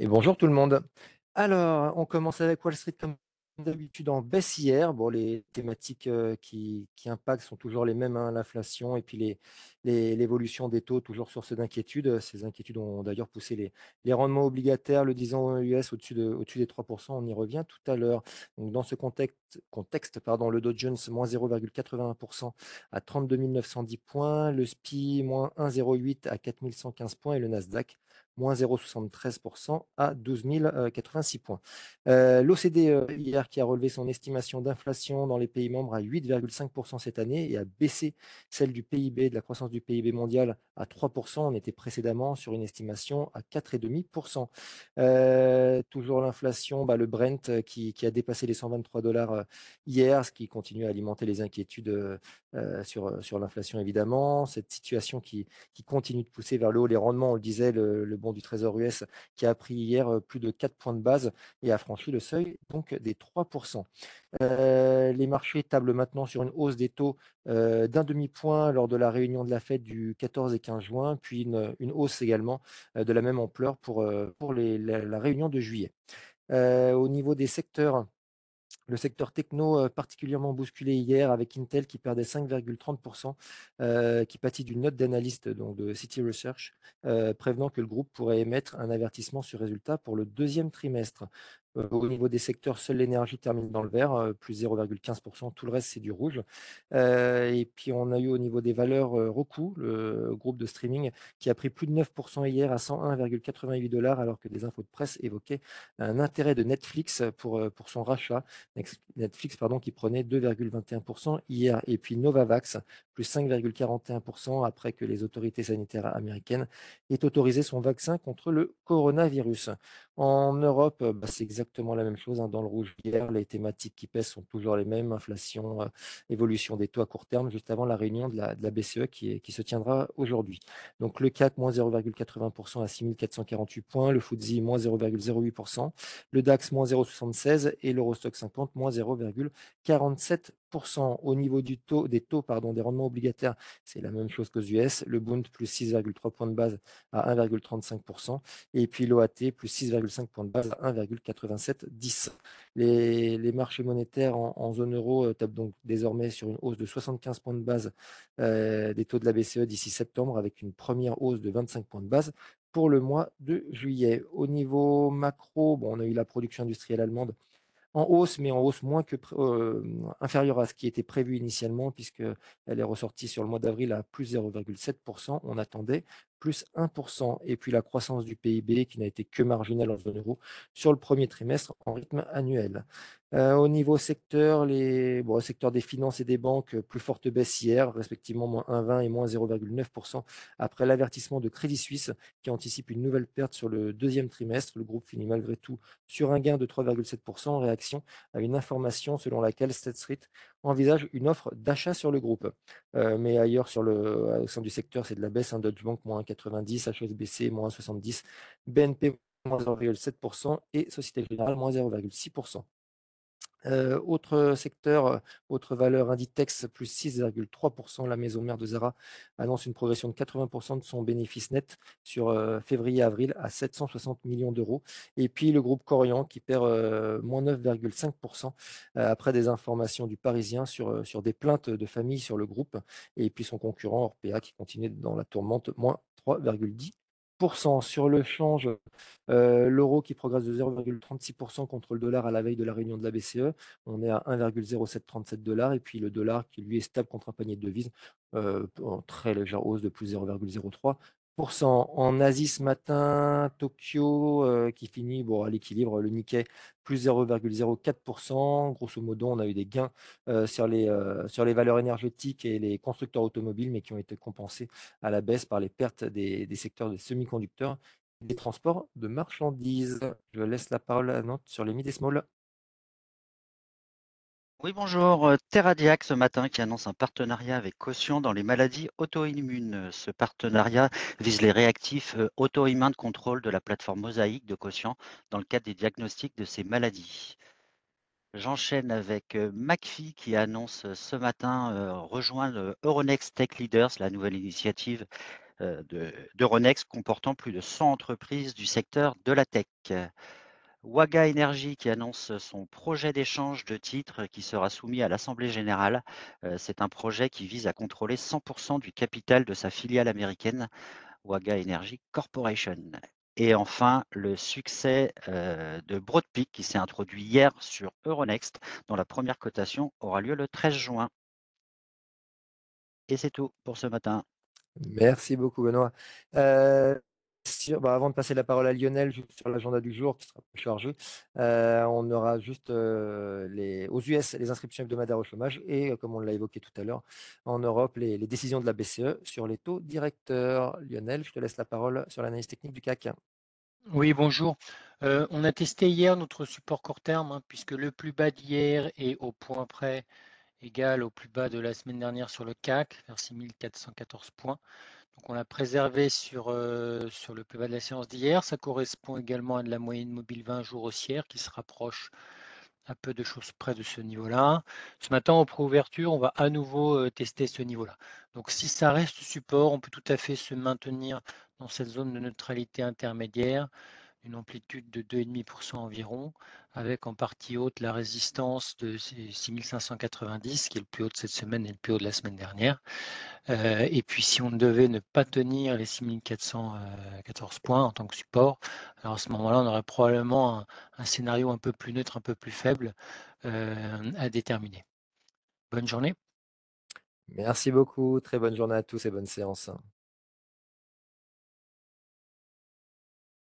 Et bonjour tout le monde. Alors, on commence avec Wall Street comme d'habitude en baisse hier. Bon, les thématiques euh, qui, impactent sont toujours les mêmes, hein, l'inflation et puis l'évolution des taux, toujours source d'inquiétude. Ces inquiétudes ont d'ailleurs poussé les, rendements obligataires, le 10 ans US au-dessus de, au-dessus des 3%. On y revient tout à l'heure. Donc, dans ce contexte, pardon, le Dow Jones moins 0,81% à 32 910 points, le SPI moins 1,08 à 4 115 points et le Nasdaq moins 0,73% à 12 086 points. Euh, L'OCDE hier qui a relevé son estimation d'inflation dans les pays membres à 8,5% cette année et a baissé celle du PIB, de la croissance du PIB mondial à 3%. On était précédemment sur une estimation à 4,5%. Euh, toujours l'inflation, bah, le Brent euh, qui, a dépassé les 123 dollars euh, hier, ce qui continue à alimenter les inquiétudes euh, sur, sur l'inflation évidemment. Cette situation qui, qui, continue de pousser vers le haut les rendements, on le disait, le, le du Trésor US qui a pris hier plus de 4 points de base et a franchi le seuil donc des 3%. Euh, les marchés tablent maintenant sur une hausse des taux euh, d'un demi-point lors de la réunion de la Fed du 14 et 15 juin, puis une, hausse également euh, de la même ampleur pour, pour la, réunion de juillet. au niveau des secteurs, le secteur techno particulièrement bousculé hier avec Intel qui perdait 5,30%, euh, qui pâtit d'une note d'analyste de City Research, euh, prévenant que le groupe pourrait émettre un avertissement sur résultat pour le deuxième trimestre. Euh, au niveau des secteurs, seule l'énergie termine dans le vert, euh, plus 0,15%. Tout le reste, c'est du rouge. Euh, et puis, on a eu au niveau des valeurs Roku, le groupe de streaming, qui a pris plus de 9% hier à 101,88 dollars, alors que des infos de presse évoquaient un intérêt de Netflix pour, pour son rachat. Netflix, pardon, qui prenait 2,21% hier. Et puis, Novavax, plus 5,41% après que les autorités sanitaires américaines aient autorisé son vaccin contre le coronavirus. En Europe, bah, c'est exactement la même chose. Hein, dans le rouge hier, les thématiques qui pèsent sont toujours les mêmes. Inflation, euh, évolution des taux à court terme, juste avant la réunion de la, BCE qui, qui, se tiendra aujourd'hui. Donc le CAC, moins 0,80% à 6448 points. Le FTSE, moins 0,08%. Le DAX, moins 0,76 et l'Eurostock 50, moins 0,47% au niveau des taux pardon, des rendements obligataires, c'est la même chose qu'aux US. Le Bund plus 6,3 points de base à 1,35%. Et puis l'OAT plus 6,5 points de base à 1,8710. Les, marchés monétaires en, en zone euro euh, tapent donc désormais sur une hausse de 75 points de base euh, des taux de la BCE d'ici septembre avec une première hausse de 25 points de base pour le mois de juillet. Au niveau macro, bon, on a eu la production industrielle allemande en hausse, mais en hausse moins que euh, inférieure à ce qui était prévu initialement, puisqu'elle est ressortie sur le mois d'avril à plus 0,7%. On attendait plus 1%. Et puis la croissance du PIB qui n'a été que marginale en zone euro sur le premier trimestre en rythme annuel. Euh, au niveau secteur, secteur des finances et des banques, plus forte baisse hier, respectivement moins 1,20 et moins 0,9% après l'avertissement de Crédit Suisse qui anticipe une nouvelle perte sur le deuxième trimestre. Le groupe finit malgré tout sur un gain de 3,7% en réaction à une information selon laquelle State Street envisage une offre d'achat sur le groupe. Euh, mais ailleurs, sur le, au sein du secteur, c'est de la baisse. Hein, Deutsche Bank, moins 1,90, HSBC, moins 70, BNP, moins 0,7% et Société Générale, moins 0,6%. Euh, autre secteur, euh, autre valeur, Inditex, plus 6,3%. La maison mère de Zara annonce une progression de 80% de son bénéfice net sur euh, février-avril à 760 millions d'euros. Et puis le groupe Corian qui perd moins 9,5% euh, après des informations du Parisien sur, sur des plaintes de famille sur le groupe. Et puis son concurrent Orpea qui continue dans la tourmente, moins 3,10%. Sur le change, euh, l'euro qui progresse de 0,36% contre le dollar à la veille de la réunion de la BCE. On est à 1,0737 dollars. Et puis le dollar qui lui est stable contre un panier de devises euh, en très légère hausse de plus 0,03%. En Asie ce matin, Tokyo euh, qui finit bon, à l'équilibre, le Nikkei plus 0,04%. Grosso modo, on a eu des gains euh, sur, les, euh, sur les valeurs énergétiques et les constructeurs automobiles, mais qui ont été compensés à la baisse par les pertes des, secteurs des semi-conducteurs et des transports de marchandises. Je laisse la parole à Nantes sur les mid et. Oui, bonjour. Terradiac ce matin qui annonce un partenariat avec Caution dans les maladies auto-immunes. Ce partenariat vise les réactifs auto-immuns de contrôle de la plateforme Mosaïque de Caution dans le cadre des diagnostics de ces maladies. J'enchaîne avec McPhee qui annonce ce matin rejoindre Euronext Tech Leaders, la nouvelle initiative euh, de- d'Euronext comportant plus de 100 entreprises du secteur de la tech. Waga Energy qui annonce son projet d'échange de titres qui sera soumis à l'Assemblée générale. Euh, C'est un projet qui vise à contrôler 100% du capital de sa filiale américaine, Waga Energy Corporation. Et enfin, le succès euh, de Broadpeak qui s'est introduit hier sur Euronext, dont la première cotation aura lieu le 13 juin. Et c'est tout pour ce matin. Merci beaucoup, Benoît. Euh, bah, avant de passer la parole à Lionel, sur l'agenda du jour qui sera plus chargé, euh, on aura juste euh, aux US les inscriptions hebdomadaires au chômage et, euh, comme on l'a évoqué tout à l'heure, en Europe, les, décisions de la BCE sur les taux directeurs. Lionel, je te laisse la parole sur l'analyse technique du CAC. Oui, bonjour. On a testé hier notre support court terme, hein, puisque le plus bas d'hier est au point près égal au plus bas de la semaine dernière sur le CAC, vers 6414 points. Donc on l'a préservé sur, euh, sur le plus bas de la séance d'hier. Ça correspond également à de la moyenne mobile 20 jours haussière qui se rapproche à peu de choses près de ce niveau-là. Ce matin, en préouverture, on va à nouveau euh, tester ce niveau-là. Donc si ça reste support, on peut tout à fait se maintenir dans cette zone de neutralité intermédiaire, une amplitude de 2,5% environ, avec en partie haute la résistance de 6590, qui est le plus haut de cette semaine et le plus haut de la semaine dernière. Euh, et puis si on devait ne pas tenir les 6414 points en tant que support, alors à ce moment-là, on aurait probablement un, un, scénario un peu plus neutre, un peu plus faible euh, à déterminer. Bonne journée. Merci beaucoup, très bonne journée à tous et bonne séance.